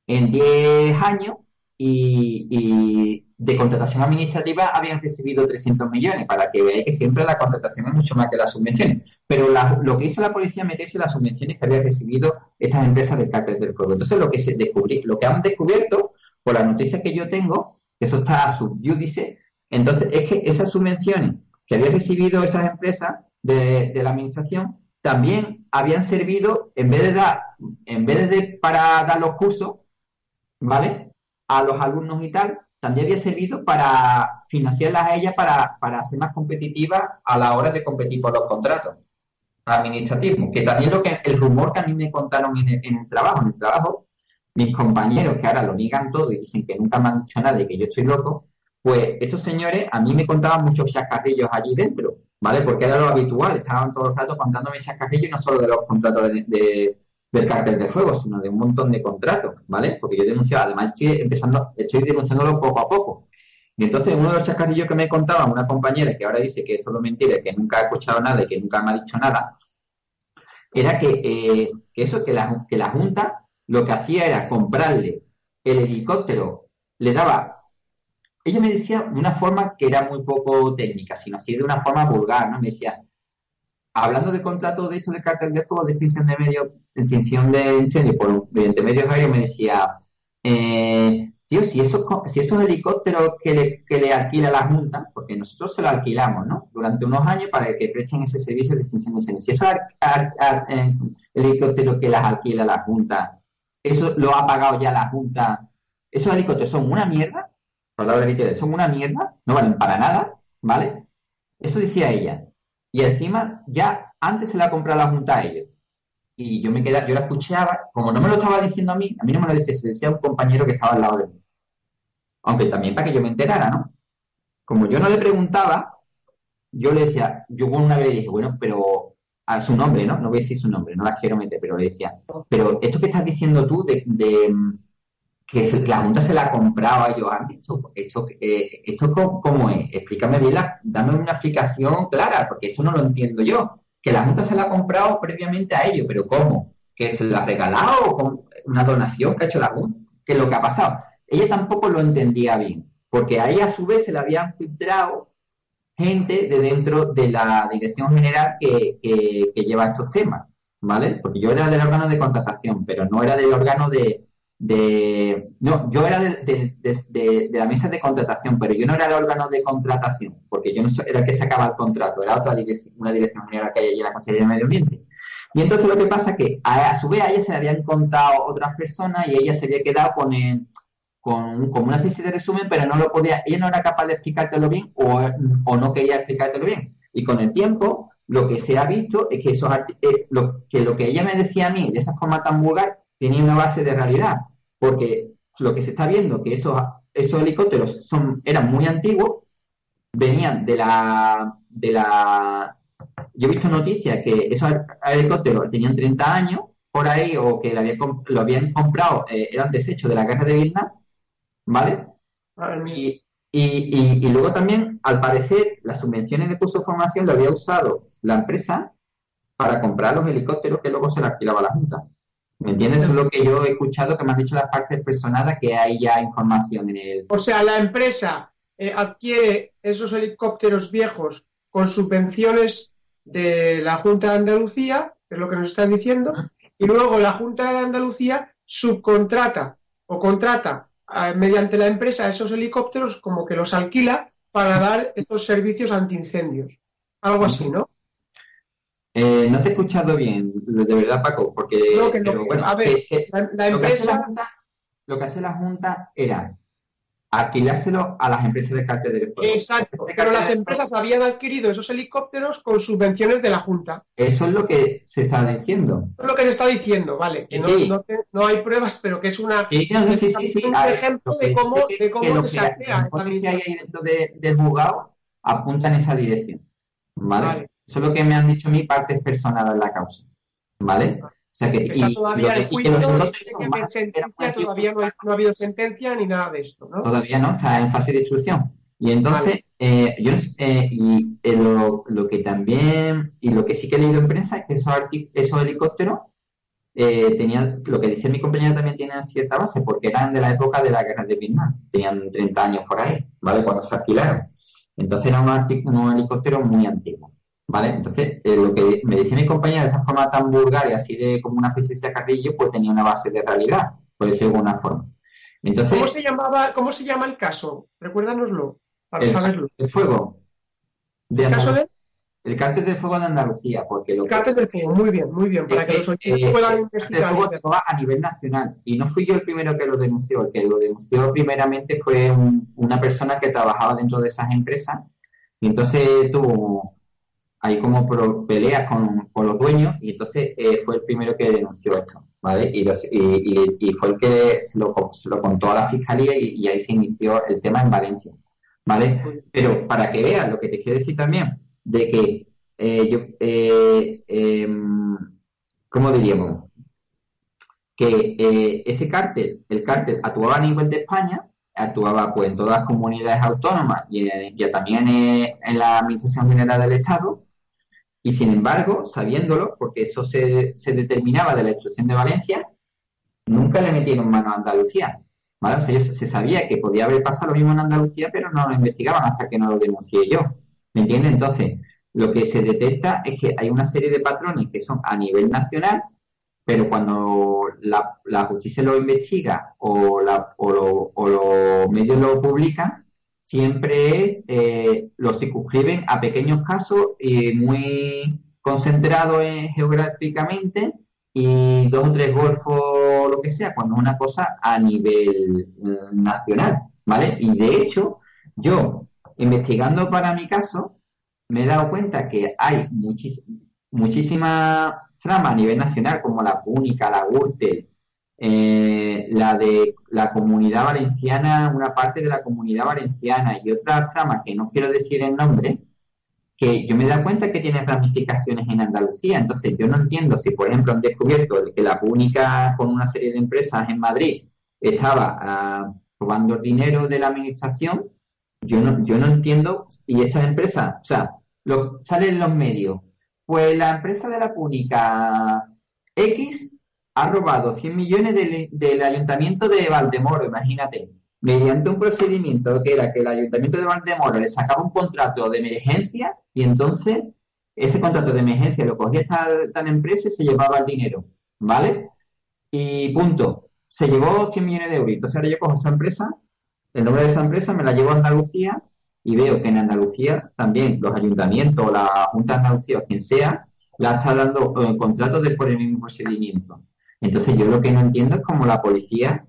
en 10 años y, de contratación administrativa habían recibido 300 millones, para que veáis que siempre la contratación es mucho más que las subvenciones. Pero lo que hizo la policía meterse las subvenciones que había recibido estas empresas del cártel del fuego. Entonces, lo que, se descubrí, lo que han descubierto, por las noticias que yo tengo, eso está a dice Entonces, es que esas subvenciones que habían recibido esas empresas de, la administración también habían servido, en vez de dar, en vez de para dar los cursos, ¿vale? A los alumnos y tal, también había servido para financiarlas a ellas para, para ser más competitivas a la hora de competir por los contratos administrativos, que también lo que el rumor que a mí me contaron en en el trabajo, en el trabajo mis compañeros que ahora lo niegan todo y dicen que nunca me han dicho nada y que yo estoy loco, pues estos señores a mí me contaban muchos chascarrillos allí dentro, ¿vale? Porque era lo habitual, estaban todos los ratos contándome chascarrillos no solo de los contratos de, del cártel de fuego, sino de un montón de contratos, ¿vale? Porque yo denunciaba, además estoy empezando, estoy denunciándolo poco a poco. Y entonces uno de los chascarrillos que me contaba una compañera que ahora dice que esto es mentira, que nunca ha escuchado nada y que nunca me ha dicho nada, era que, eh, que eso, que la, que la Junta lo que hacía era comprarle el helicóptero, le daba, ella me decía de una forma que era muy poco técnica, sino así de una forma vulgar, ¿no? Me decía, hablando de contrato de hecho de cartel de fuego, de extinción de medio, extinción de incendio por mediante medios aéreos, me decía, eh, tío, si esos, si esos helicópteros que le, que le alquila la Junta, porque nosotros se lo alquilamos, ¿no? Durante unos años para que presten ese servicio de extinción de incendios, si esos eh, helicópteros que las alquila la Junta eso lo ha pagado ya la Junta. Esos helicópteros son una mierda, palabra literal, son una mierda, no valen para nada, ¿vale? Eso decía ella. Y encima, ya antes se la comprado la Junta a ellos. Y yo me quedaba, yo la escuchaba, como no me lo estaba diciendo a mí, a mí no me lo decía, se decía un compañero que estaba al lado de mí. Aunque también para que yo me enterara, ¿no? Como yo no le preguntaba, yo le decía, yo una vez le dije, bueno, pero a su nombre, ¿no? No voy a decir su nombre, no la quiero meter, pero le decía, pero esto que estás diciendo tú de, que la Junta se la ha comprado a ellos antes, esto, esto, eh, esto cómo es, explícame bien, dame una explicación clara, porque esto no lo entiendo yo, que la Junta se la ha comprado previamente a ellos, pero ¿cómo? ¿Que se la ha regalado con una donación que ha hecho la Junta? ¿Qué es lo que ha pasado? Ella tampoco lo entendía bien, porque a ella a su vez se la habían filtrado gente de dentro de la dirección general que, lleva estos temas, ¿vale? Porque yo era del órgano de contratación, pero no era del órgano de... no, yo era de, la mesa de contratación, pero yo no era del órgano de contratación, porque yo no era el que sacaba el contrato, era otra dirección, una dirección general que hay en la Consejería de Medio Ambiente. Y entonces lo que pasa es que a, su vez a ella se le habían contado otras personas y ella se había quedado con el, con, una especie de resumen, pero no lo podía, ella no era capaz de explicártelo bien o, no quería explicártelo bien. Y con el tiempo, lo que se ha visto es que, eso eh, que lo que ella me decía a mí de esa forma tan vulgar tenía una base de realidad, porque lo que se está viendo que esos, esos helicópteros son, eran muy antiguos, venían de la, de la, yo he visto noticias que esos helicópteros tenían 30 años por ahí o que lo habían, comprado, eh, eran desechos de la guerra de Vietnam ¿vale? Y, Y, luego también, al parecer, las subvenciones de curso de formación lo había usado la empresa para comprar los helicópteros que luego se le alquilaba a la Junta. ¿Me entiendes? Eso es lo que yo he escuchado que me han dicho las partes personadas que hay ya información en el. O sea, la empresa eh, adquiere esos helicópteros viejos con subvenciones de la Junta de Andalucía, es lo que nos están diciendo, y luego la Junta de Andalucía subcontrata o contrata mediante la empresa esos helicópteros como que los alquila para dar estos servicios antiincendios. Algo así, ¿no? Eh, no te he escuchado bien, de verdad, Paco, porque a ver, la, empresa... lo que hace la Junta era alquilárselo a las empresas de cártel de fuego. Exacto, pero las empresas habían adquirido esos helicópteros con subvenciones de la Junta. Eso es lo que se está diciendo. Eso es lo que se está diciendo, vale. Que no, hay pruebas, pero que es una sí, un ejemplo de cómo, de cómo se crea. que hay ahí dentro del juzgado apunta en esa dirección. ¿vale? Eso es lo que me han dicho a mí partes personales en la causa. ¿Vale? O sea que, Está todavía el juicio, todavía no, ha habido sentencia ni nada de esto, ¿no? Todavía no, está en fase de instrucción. Y entonces, eh, yo eh, y eh, lo, lo, que también, y lo que sí que he leído en prensa es que esos, esos helicópteros eh, tenían, lo que dice mi compañero también tienen cierta base, porque eran de la época de la guerra de Vietnam, tenían 30 años por ahí, ¿vale? Cuando se alquilaron. Entonces era un, un helicóptero muy antiguo. ¿Vale? Entonces, eh, lo que me decía mi compañera de esa forma tan vulgar y así de como una especie de carrillo, pues tenía una base de realidad, por decirlo de alguna forma. Entonces, ¿Cómo se llamaba, cómo se llama el caso? Recuérdanoslo, para saberlo. El fuego. ¿El caso de? El cártel del fuego de Andalucía, porque lo el cártel del fuego, muy bien, muy bien, para que, los oyentes eh, puedan investigar. El fuego a nivel nacional, y no fui yo el primero que lo denunció, el que lo denunció primeramente fue una persona que trabajaba dentro de esas empresas, y entonces tuvo hay como peleas con, los dueños y entonces eh, fue el primero que denunció esto, ¿vale? Y, fue el que se lo, contó a la fiscalía y, ahí se inició el tema en Valencia, ¿vale? Pero para que veas lo que te quiero decir también, de que eh, yo, eh, em, ¿cómo diríamos? Que ese cártel, el cártel actuaba a nivel de España, actuaba pues en todas las comunidades autónomas y, y también en la Administración General del Estado, y sin embargo, sabiéndolo, porque eso se, determinaba de la instrucción de Valencia, nunca le metieron mano a Andalucía. ¿vale? Sea, se sabía que podía haber pasado lo mismo en Andalucía, pero no lo investigaban hasta que no lo denuncié yo. ¿Me entiendes? Entonces, lo que se detecta es que hay una serie de patrones que son a nivel nacional, pero cuando la, justicia lo investiga o, la, o, o los medios lo publican, siempre es, eh, lo circunscriben a pequeños casos y muy concentrados geográficamente y dos o tres golfos, lo que sea, cuando es una cosa a nivel mm, nacional, ¿vale? Y de hecho, yo, investigando para mi caso, me he dado cuenta que hay muchísimas tramas a nivel nacional, como la Púnica, la Gürtel, eh, la de la comunidad valenciana, una parte de la comunidad valenciana y otra trama que no quiero decir el nombre, que yo me dado cuenta que tiene ramificaciones en Andalucía. Entonces, yo no entiendo si, por ejemplo, han descubierto que la pública con una serie de empresas en Madrid estaba ah, robando dinero de la administración. Yo no, yo no entiendo. Y esas empresas, o sea, lo, salen los medios. Pues la empresa de la pública X ha robado 100 millones del, ayuntamiento de Valdemoro, imagínate, mediante un procedimiento que era que el ayuntamiento de Valdemoro le sacaba un contrato de emergencia y entonces ese contrato de emergencia lo cogía esta empresa y se llevaba el dinero, ¿vale? Y punto. Se llevó 100 millones de euros. Entonces ahora yo cojo esa empresa, el nombre de esa empresa, me la llevo a Andalucía y veo que en Andalucía también los ayuntamientos, la Junta de Andalucía o quien sea, la está dando eh, contratos por el mismo procedimiento. Entonces yo lo que no entiendo es cómo la policía,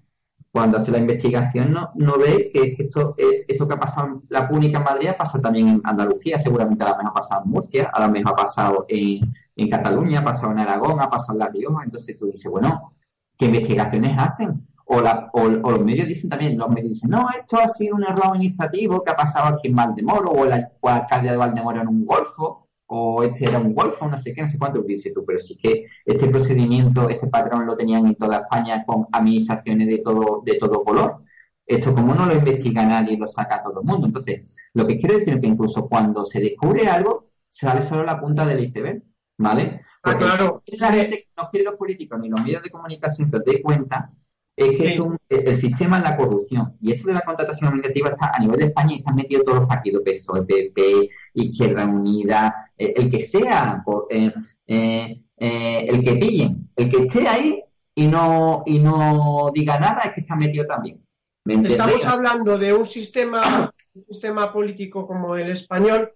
cuando hace la investigación, no, no ve que esto, eh, esto que ha pasado en la pública en Madrid pasa también en Andalucía, seguramente a lo mejor ha pasado en Murcia, a lo mejor ha pasado en, Cataluña, ha pasado en Aragón, ha pasado en La Rioja, entonces tú dices, bueno, ¿qué investigaciones hacen? O, la, o, los medios dicen también, los medios dicen, no, esto ha sido un error administrativo que ha pasado aquí en Valdemoro o o el alcalde de Valdemoro en un golfo, o este era un golfo, no sé qué, no sé cuánto, dices tú, pero sí que este procedimiento, este patrón lo tenían en toda España con administraciones de todo, de todo color. esto como no lo investiga nadie lo saca todo el mundo. Entonces, lo que quiero decir es que incluso cuando se descubre algo, sale solo la punta del iceberg, ¿vale? Ah, Porque claro. la gente no quiere los políticos ni los medios de comunicación que os deis cuenta es que Sí. es un- el sistema es la corrupción. Y esto de la contratación administrativa está a nivel de España y están metidos todos los partidos, PSOE, PP, Izquierda Unida, eh, el que sea, por, eh, eh, el que pillen, el que esté ahí y no, y no diga nada es que está metido también. Estamos hablando de un sistema, un sistema político como el español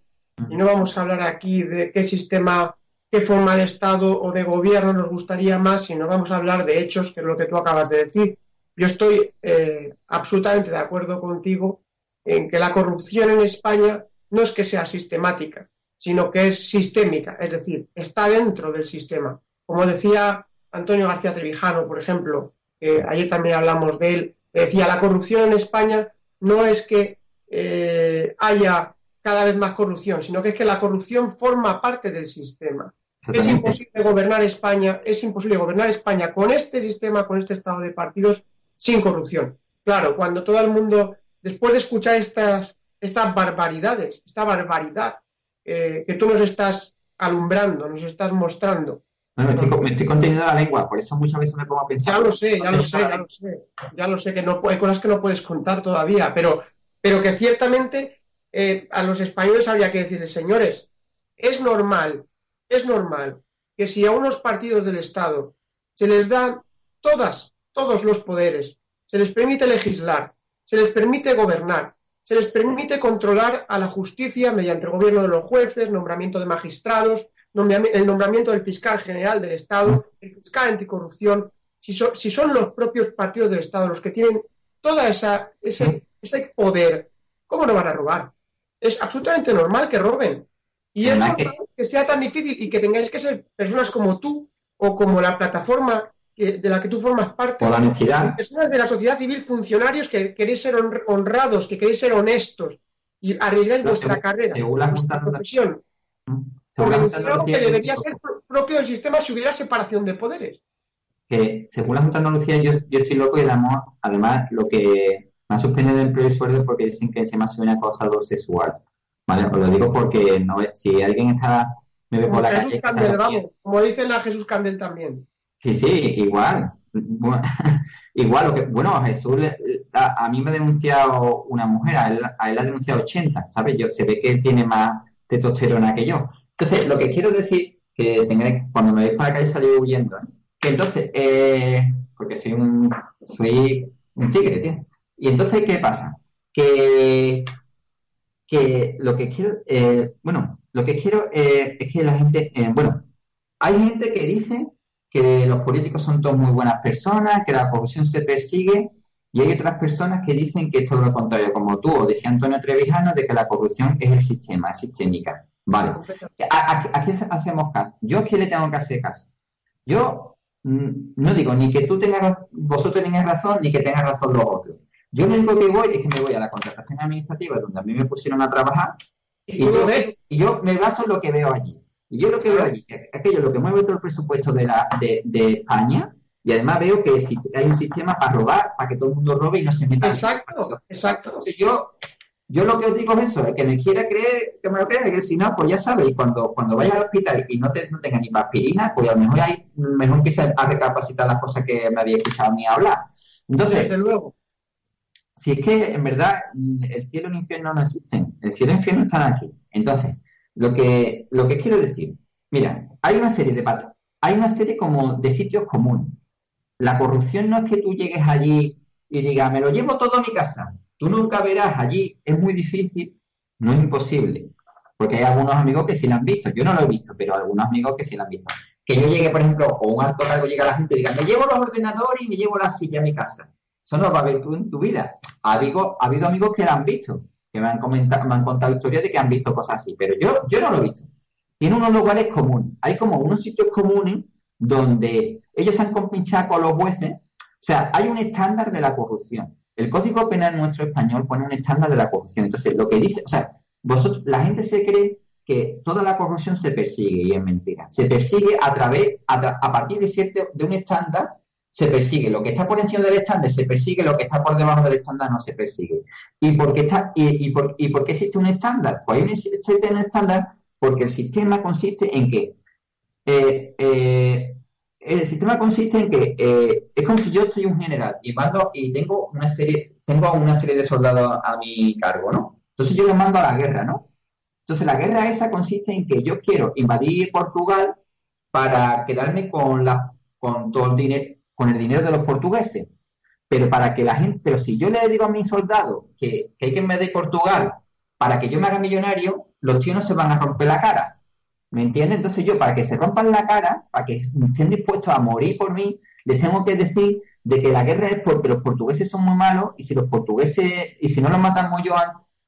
y no vamos a hablar aquí de qué sistema, qué forma de Estado o de gobierno nos gustaría más, sino vamos a hablar de hechos, que es lo que tú acabas de decir. Yo estoy eh, absolutamente de acuerdo contigo en que la corrupción en España no es que sea sistemática, sino que es sistémica, es decir, está dentro del sistema. Como decía Antonio García Trevijano, por ejemplo, que ayer también hablamos de él, decía, la corrupción en España no es que eh, haya cada vez más corrupción, sino que es que la corrupción forma parte del sistema. Es imposible gobernar España, es imposible gobernar España con este sistema, con este estado de partidos, sin corrupción. Claro, cuando todo el mundo, después de escuchar estas, estas barbaridades, esta barbaridad eh, que tú nos estás alumbrando, nos estás mostrando, No, me, estoy, me estoy conteniendo la lengua, por eso muchas veces me pongo a pensar. ya lo sé, ya lo sé, ya lo sé, ya lo sé que no hay cosas que no puedes contar todavía, pero, pero que ciertamente eh, a los españoles habría que decirles, señores, es normal, es normal que si a unos partidos del Estado se les dan todas, todos los poderes, se les permite legislar, se les permite gobernar, se les permite controlar a la justicia mediante el gobierno de los jueces, nombramiento de magistrados, el nombramiento del fiscal general del Estado, el fiscal anticorrupción, si, so- si son los propios partidos del Estado los que tienen esa ese, ese poder, ¿cómo no van a robar? Es absolutamente normal que roben. Y es normal que sea tan difícil y que tengáis que ser personas como tú o como la plataforma que- de la que tú formas parte, Por la honestidad. personas de la sociedad civil, funcionarios que queréis ser honr- honrados, que queréis ser honestos y arriesgáis vuestra según- carrera, según la vuestra Junta- profesión, de denunciar algo que debería ser pro- propio del sistema si hubiera separación de poderes. que según la Junta de Andalucía yo, yo estoy loco y además, además lo que me ha suspendido de empleo y sueldo porque dicen que se me ha subido un acosador sexual. ¿Vale? Os lo digo porque no si alguien está me ve por la Jesús calle Candel, vamos, como dicen a Jesús Candel también. Sí, sí, igual. Igual, lo que, bueno, Jesús, a, a mí me ha denunciado una mujer, a él, a él ha denunciado 80, ¿sabes? Yo, se ve que él tiene más testosterona que yo. Entonces, lo que quiero decir, que tengáis, cuando me veis para acá y salí huyendo, ¿eh? que entonces, eh, porque soy un, soy un tigre, tío. Y entonces, ¿qué pasa? Que, que lo que quiero, eh, bueno, lo que quiero eh, es que la gente, eh, bueno, hay gente que dice que los políticos son todos muy buenas personas, que la corrupción se persigue, y hay otras personas que dicen que es todo lo contrario, como tú, o decía Antonio Trevijano, de que la corrupción es el sistema, es sistémica. Vale. ¿A, a- hacemos caso? ¿Yo a quién le tengo que hacer caso? Yo mm, no digo ni que tú tengas, vosotros tengáis razón, ni que tengan razón los otros. Yo lo único que voy es que me voy a la contratación administrativa, donde a mí me pusieron a trabajar, Y yo, ves, y yo me baso en lo que veo allí. Y yo lo que veo allí, es aquello lo que mueve todo el presupuesto de, la, de, de España, y además veo que hay un sistema para robar, para que todo el mundo robe y no se meta. exacto, exacto. Entonces yo, yo lo que os digo es eso, el que me quiera creer, que me lo crea, que si no, pues ya sabéis, cuando, cuando vayas al hospital y no, te, no tenga ni aspirina, pues a lo mejor hay, mejor empieza a recapacitar las cosas que me había escuchado mí hablar. Entonces, Desde luego. Si es que en verdad el cielo y el infierno no existen, el cielo y el infierno están aquí. Entonces, lo que, lo que quiero decir, mira, hay una serie de pat- hay una serie como de sitios comunes. La corrupción no es que tú llegues allí y digas, me lo llevo todo a mi casa. Tú nunca verás allí, es muy difícil, no es imposible. Porque hay algunos amigos que sí lo han visto. Yo no lo he visto, pero algunos amigos que sí lo han visto. Que yo llegue, por ejemplo, o un alto cargo llega a la gente y diga, me llevo los ordenadores y me llevo la silla a mi casa. Eso no va a haber tú en tu vida. Ha habido, ha habido amigos que lo han visto, que me han, comentado, me han contado historias de que han visto cosas así, pero yo, yo no lo he visto. Tiene unos lugares comunes. Hay como unos sitios comunes donde ellos se han compinchado con los jueces. O sea, hay un estándar de la corrupción. El Código Penal nuestro español pone un estándar de la corrupción. Entonces, lo que dice, o sea, vosotros, la gente se cree que toda la corrupción se persigue y es mentira. Se persigue a través, a, tra- a partir de cierto, de un estándar se persigue. Lo que está por encima del estándar se persigue, lo que está por debajo del estándar no se persigue. ¿Y por qué, está, y, y por qué existe un estándar? Pues existe un estándar porque el sistema consiste en que eh, eh, el sistema consiste en que eh, es como si yo soy un general y mando y tengo una serie tengo una serie de soldados a mi cargo, ¿no? Entonces yo les mando a la guerra, ¿no? Entonces la guerra esa consiste en que yo quiero invadir Portugal para quedarme con la con todo el dinero con el dinero de los portugueses. Pero para que la gente, pero si yo le digo a mis soldados que, que hay que invadir Portugal para que yo me haga millonario, los chinos se van a romper la cara. ¿Me entiendes? Entonces yo, para que se rompan la cara, para que estén dispuestos a morir por mí, les tengo que decir de que la guerra es porque los portugueses son muy malos y si los portugueses, y si no los matamos yo,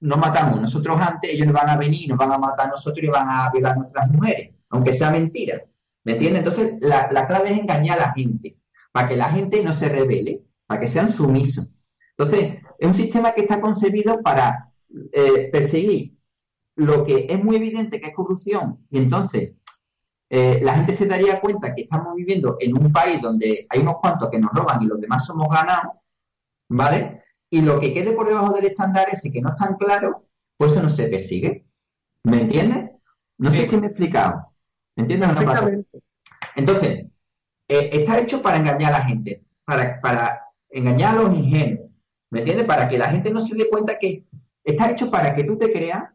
no matamos nosotros antes, ellos nos van a venir, nos van a matar a nosotros y van a violar a nuestras mujeres, aunque sea mentira. ¿Me entiendes? Entonces la clave es engañar a la gente, para que la gente no se revele, para que sean sumisos. Entonces, es un sistema que está concebido para eh, perseguir lo que es muy evidente que es corrupción y entonces eh, la gente se daría cuenta que estamos viviendo en un país donde hay unos cuantos que nos roban y los demás somos ganados, ¿vale? Y lo que quede por debajo del estándar ese que no es tan claro, pues eso no se persigue. ¿Me entiendes? No sé si me he explicado. ¿Me entiendes? Entonces, eh, está hecho para engañar a la gente, para, para engañar a los ingenuos. ¿Me entiendes? Para que la gente no se dé cuenta que está hecho para que tú te creas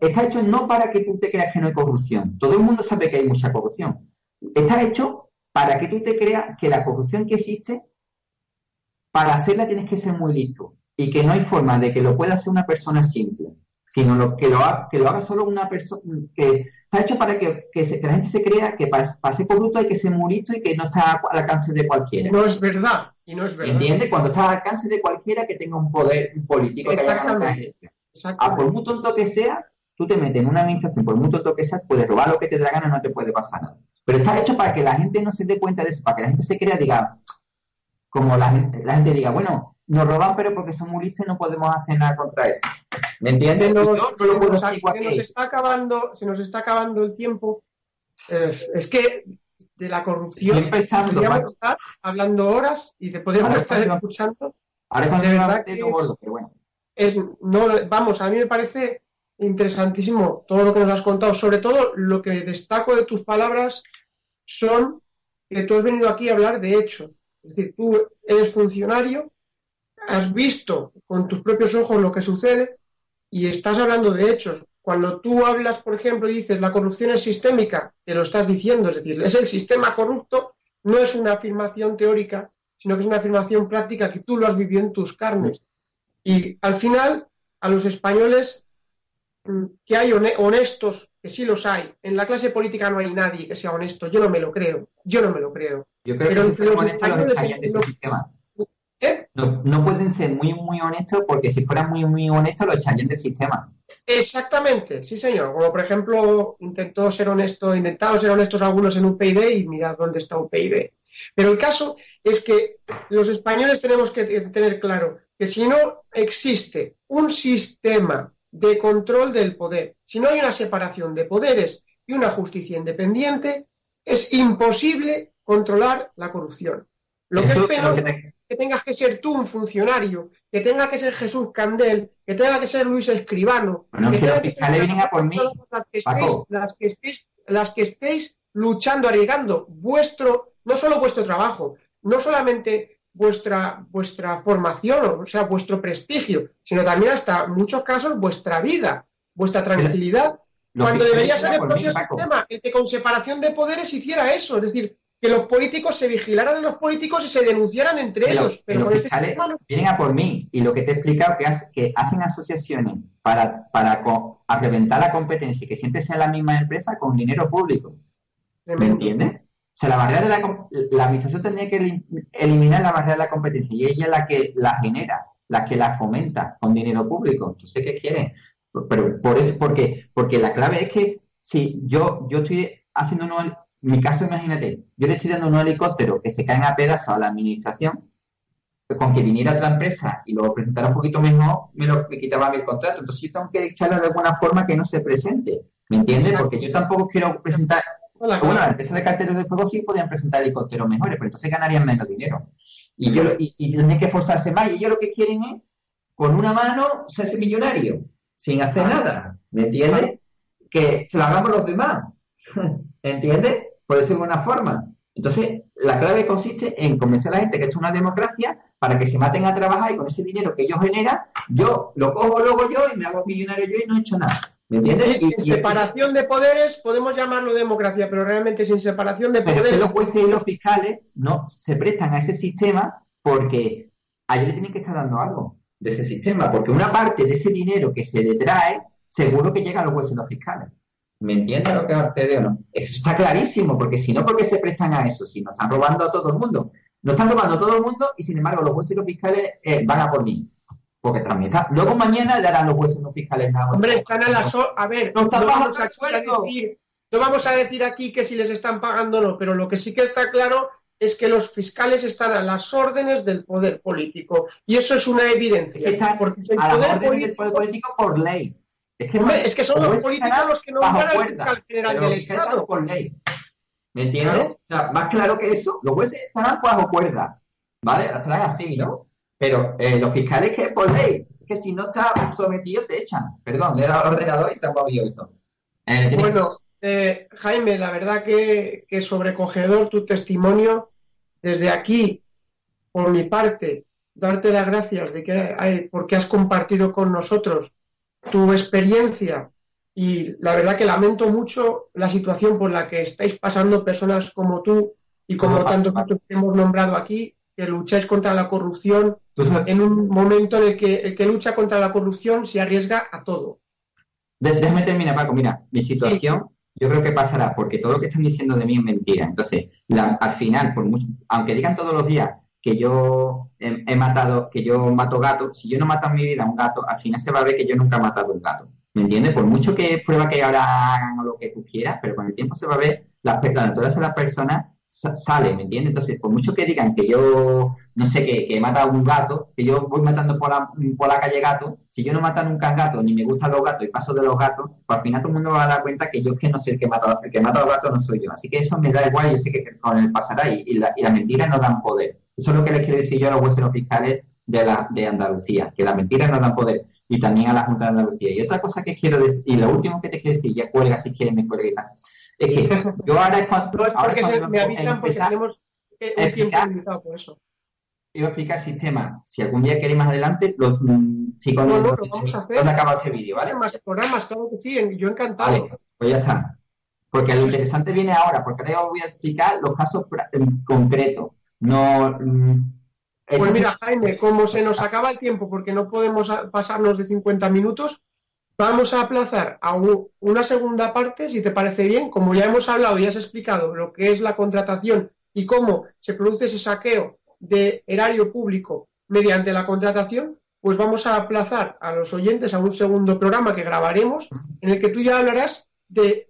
está hecho no para que tú te creas que no hay corrupción. Todo el mundo sabe que hay mucha corrupción. Está hecho para que tú te creas que la corrupción que existe, para hacerla tienes que ser muy listo y que no hay forma de que lo pueda hacer una persona simple, sino lo, que, lo, que lo haga solo una persona, que está hecho para que, la gente se crea que para, ser corrupto hay que muy listo y que no está al alcance de cualquiera. No es verdad, y no es verdad. ¿Entiendes? Cuando está al alcance de cualquiera que tenga un poder político. Exactamente. A por muy tonto que sea, tú te metes en una administración, por muy tonto que sea, puedes robar lo que te dé la gana, no te puede pasar nada. Pero está hecho para que la gente no se dé cuenta de eso, para que la gente se crea, diga, como la gente, la gente diga, bueno, nos roban, pero porque son muy listos y no podemos hacer nada contra eso. ¿Me entiendes? Se nos, está acabando, se nos está acabando el tiempo. es que de la corrupción podríamos estar hablando horas y te podríamos estar escuchando. Ahora de verdad que pero bueno es, no, vamos, a mí me parece interesantísimo todo lo que nos has contado. Sobre todo, lo que destaco de tus palabras son que tú has venido aquí a hablar de hechos. Es decir, tú eres funcionario, has visto con tus propios ojos lo que sucede y estás hablando de hechos. Cuando tú hablas, por ejemplo, y dices la corrupción es sistémica, te lo estás diciendo, es decir, es el sistema corrupto, no es una afirmación teórica, sino que es una afirmación práctica que tú lo has vivido en tus carnes. Y al final, a los españoles, mm, que hay honestos, que sí los hay. En la clase política no hay nadie que sea honesto. Yo no me lo creo. Yo no me lo creo. Yo creo Pero que los españoles de ese No, pueden ser muy, muy honestos porque si fueran muy, muy honestos lo echarían del sistema. Exactamente, sí, señor. Como por ejemplo, intentó ser honesto, intentado ser honestos algunos en UPyD y mirad dónde está UPyD. Pero el caso es que los españoles tenemos que tener claro que si no existe un sistema de control del poder, si no hay una separación de poderes y una justicia independiente, es imposible controlar la corrupción. Lo que es que tengas que ser tú un funcionario, que tenga que ser Jesús Candel, que tenga que ser Luis Escribano, que tenga que ser por mí, las, que estéis, las, que estéis, las que estéis luchando, arriesgando vuestro, no solo vuestro trabajo, no solamente vuestra, vuestra formación, o sea, vuestro prestigio, sino también hasta en muchos casos vuestra vida, vuestra tranquilidad, cuando debería ser el propio sistema el que con separación de poderes hiciera eso, es decir, que los políticos se vigilaran en los políticos y se denunciaran entre ellos. Pero con este vienen a por mí y lo que te he explicado que, que hacen asociaciones para, para reventar la competencia y que siempre sea la misma empresa con dinero público. ¿Me entiendes? sea, la barrera de la, la administración tendría que eliminar la barrera de la competencia y ella es la que la genera, la que la fomenta con dinero público. Entonces, ¿qué quiere? Pero por eso, porque, porque la clave es que si yo, yo estoy haciendo unos, mi caso, imagínate, yo le estoy dando un helicóptero que se caen a pedazos a la administración, con que viniera otra empresa y lo presentara un poquito mejor, me lo me quitaba mi contrato. Entonces yo tengo que echarle de alguna forma que no se presente. ¿Me entiendes? Porque yo tampoco quiero presentar Bueno, las empresas de carteros de fuego sí podían presentar helicópteros mejores, pero entonces ganarían menos dinero. Y, yo, y, y tendrían que esforzarse más. Y ellos lo que quieren es, con una mano, ser millonario, sin hacer nada. ¿Me entiendes? Que se lo hagamos los demás. ¿Entiendes? Por decirlo de una forma. Entonces, la clave consiste en convencer a la gente que esto es una democracia para que se maten a trabajar y con ese dinero que ellos generan, yo lo cojo luego yo y me hago millonario yo y no he hecho nada. ¿Me entiendes? sin separación de poderes podemos llamarlo democracia, pero realmente sin separación de poderes. Pero que los jueces y los fiscales no se prestan a ese sistema porque a ellos le tienen que estar dando algo de ese sistema, porque una parte de ese dinero que se detrae, seguro que llega a los jueces y los fiscales. ¿Me entiendes lo que te o no? Eso está clarísimo, porque si no, ¿por qué se prestan a eso? Si no están robando a todo el mundo. No están robando a todo el mundo y sin embargo los jueces y los fiscales eh, van a por mí. Porque también está. Luego mañana darán los jueces y los fiscales nada. Hombre, están a la A ver, no, vamos a decir, no vamos a decir aquí que si les están pagando o no, pero lo que sí que está claro es que los fiscales están a las órdenes del poder político. Y eso es una evidencia. Están porque a las órdenes del poder político por ley. Es que, es que son los políticos los que no van al fiscal general del Estado. Por ley. ¿Me entiendes? O sea, más claro que eso, los jueces estarán bajo cuerda, ¿vale? Estarán así, ¿no? Pero eh, los fiscales que por ley, que si no está sometido te echan. Perdón, le he dado al ordenador y se ha movido esto. Eh, bueno, eh, Jaime, la verdad que, que sobrecogedor tu testimonio. Desde aquí, por mi parte, darte las gracias de que hay, porque has compartido con nosotros tu experiencia y la verdad que lamento mucho la situación por la que estáis pasando personas como tú y como tantos que hemos nombrado aquí, que lucháis contra la corrupción en un momento en el que el que lucha contra la corrupción se arriesga a todo. Déjame terminar, Paco. Mira, mi situación yo creo que pasará porque todo lo que están diciendo de mí es mentira. Entonces, al final, por mucho, aunque digan todos los días que yo he, matado, que yo mato gatos, si yo no mato en mi vida a un gato, al final se va a ver que yo nunca he matado un gato. ¿Me entiendes? Por mucho que prueba que ahora hagan lo que tú quieras, pero con el tiempo se va a ver la, la naturaleza de las personas sale, ¿me entiendes? Entonces, por mucho que digan que yo, no sé, que, que he matado un gato, que yo voy matando por la, por la calle gato, si yo no mato nunca un gato, ni me gustan los gatos y paso de los gatos, pues al final todo el mundo va a dar cuenta que yo es que no sé el que mata, el que mata a los gatos no soy yo. Así que eso me da igual, yo sé que con él pasará y, y, la, y las mentiras no dan poder. Eso es lo que les quiero decir yo a los vuestros fiscales de, la, de Andalucía, que las mentiras no dan poder, y también a la Junta de Andalucía. Y otra cosa que quiero decir, y lo último que te quiero decir, ya cuelga si quieres, me cuelga es que yo ahora es cuando... ahora porque me avisan porque tenemos un tiempo limitado por eso. Iba a explicar el sistema. Si algún día queréis más adelante, lo, mm, si con no, no, lo vamos a hacer. ¿Dónde acaba este vídeo, vale? Más programas, claro que sí, yo encantado. Vale, pues ya está. Porque lo interesante viene ahora, porque ahora os voy a explicar los casos concretos. No, mm, pues mira, Jaime, como se nos acaba el tiempo porque no podemos pasarnos de 50 minutos, vamos a aplazar a una segunda parte, si te parece bien. Como ya hemos hablado y has explicado lo que es la contratación y cómo se produce ese saqueo de erario público mediante la contratación, pues vamos a aplazar a los oyentes a un segundo programa que grabaremos en el que tú ya hablarás de,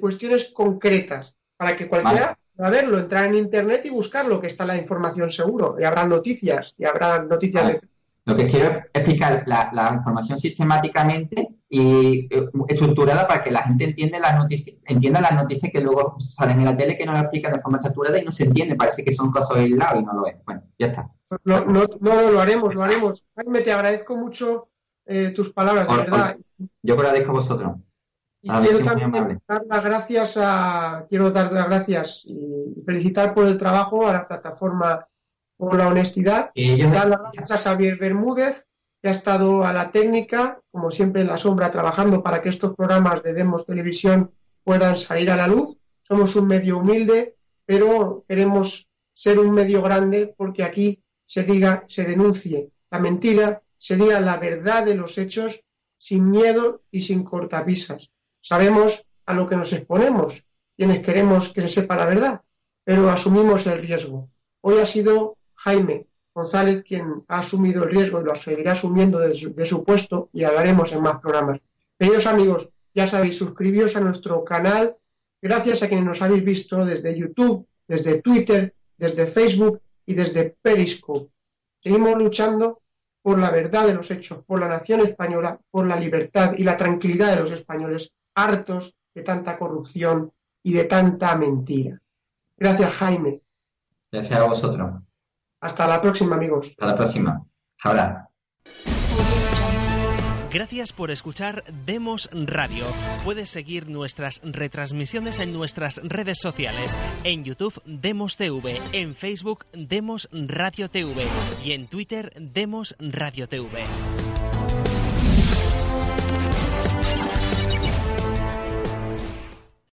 cuestiones concretas para que cualquiera a verlo, entrar en internet y buscarlo, que está la información seguro. Y habrá noticias, y habrá noticias de... Lo que quiero es explicar la, información sistemáticamente y eh, estructurada para que la gente entienda las noticias, entienda las noticias que luego salen en la tele que no la explican de forma estructurada y no se entiende, parece que son cosas aisladas y no lo es. Bueno, ya está. No, no, no lo haremos, lo haremos. Jaime, te agradezco mucho eh, tus palabras, de verdad. Yo agradezco a vosotros. Y quiero también dar las gracias a, quiero dar las gracias y felicitar por el trabajo a la plataforma por la honestidad. Y dar las gracias a Xavier Bermúdez, que ha estado a la técnica, como siempre en la sombra, trabajando para que estos programas de Demos Televisión puedan salir a la luz. Somos un medio humilde, pero queremos ser un medio grande porque aquí se diga, se denuncie la mentira, se diga la verdad de los hechos sin miedo y sin cortapisas. Sabemos a lo que nos exponemos, quienes queremos que se sepa la verdad, pero asumimos el riesgo. Hoy ha sido Jaime González quien ha asumido el riesgo y lo seguirá asumiendo de su, puesto y hablaremos en más programas. Queridos amigos, ya sabéis, suscribíos a nuestro canal. Gracias a quienes nos habéis visto desde YouTube, desde Twitter, desde Facebook y desde Periscope. Seguimos luchando por la verdad de los hechos, por la nación española, por la libertad y la tranquilidad de los españoles hartos de tanta corrupción y de tanta mentira. Gracias, Jaime. Gracias a vosotros. Hasta la próxima, amigos. Hasta la próxima. Ahora. Gracias por escuchar Demos Radio. Puedes seguir nuestras retransmisiones en nuestras redes sociales. En YouTube Demos TV, en Facebook Demos Radio TV y en Twitter Demos Radio TV.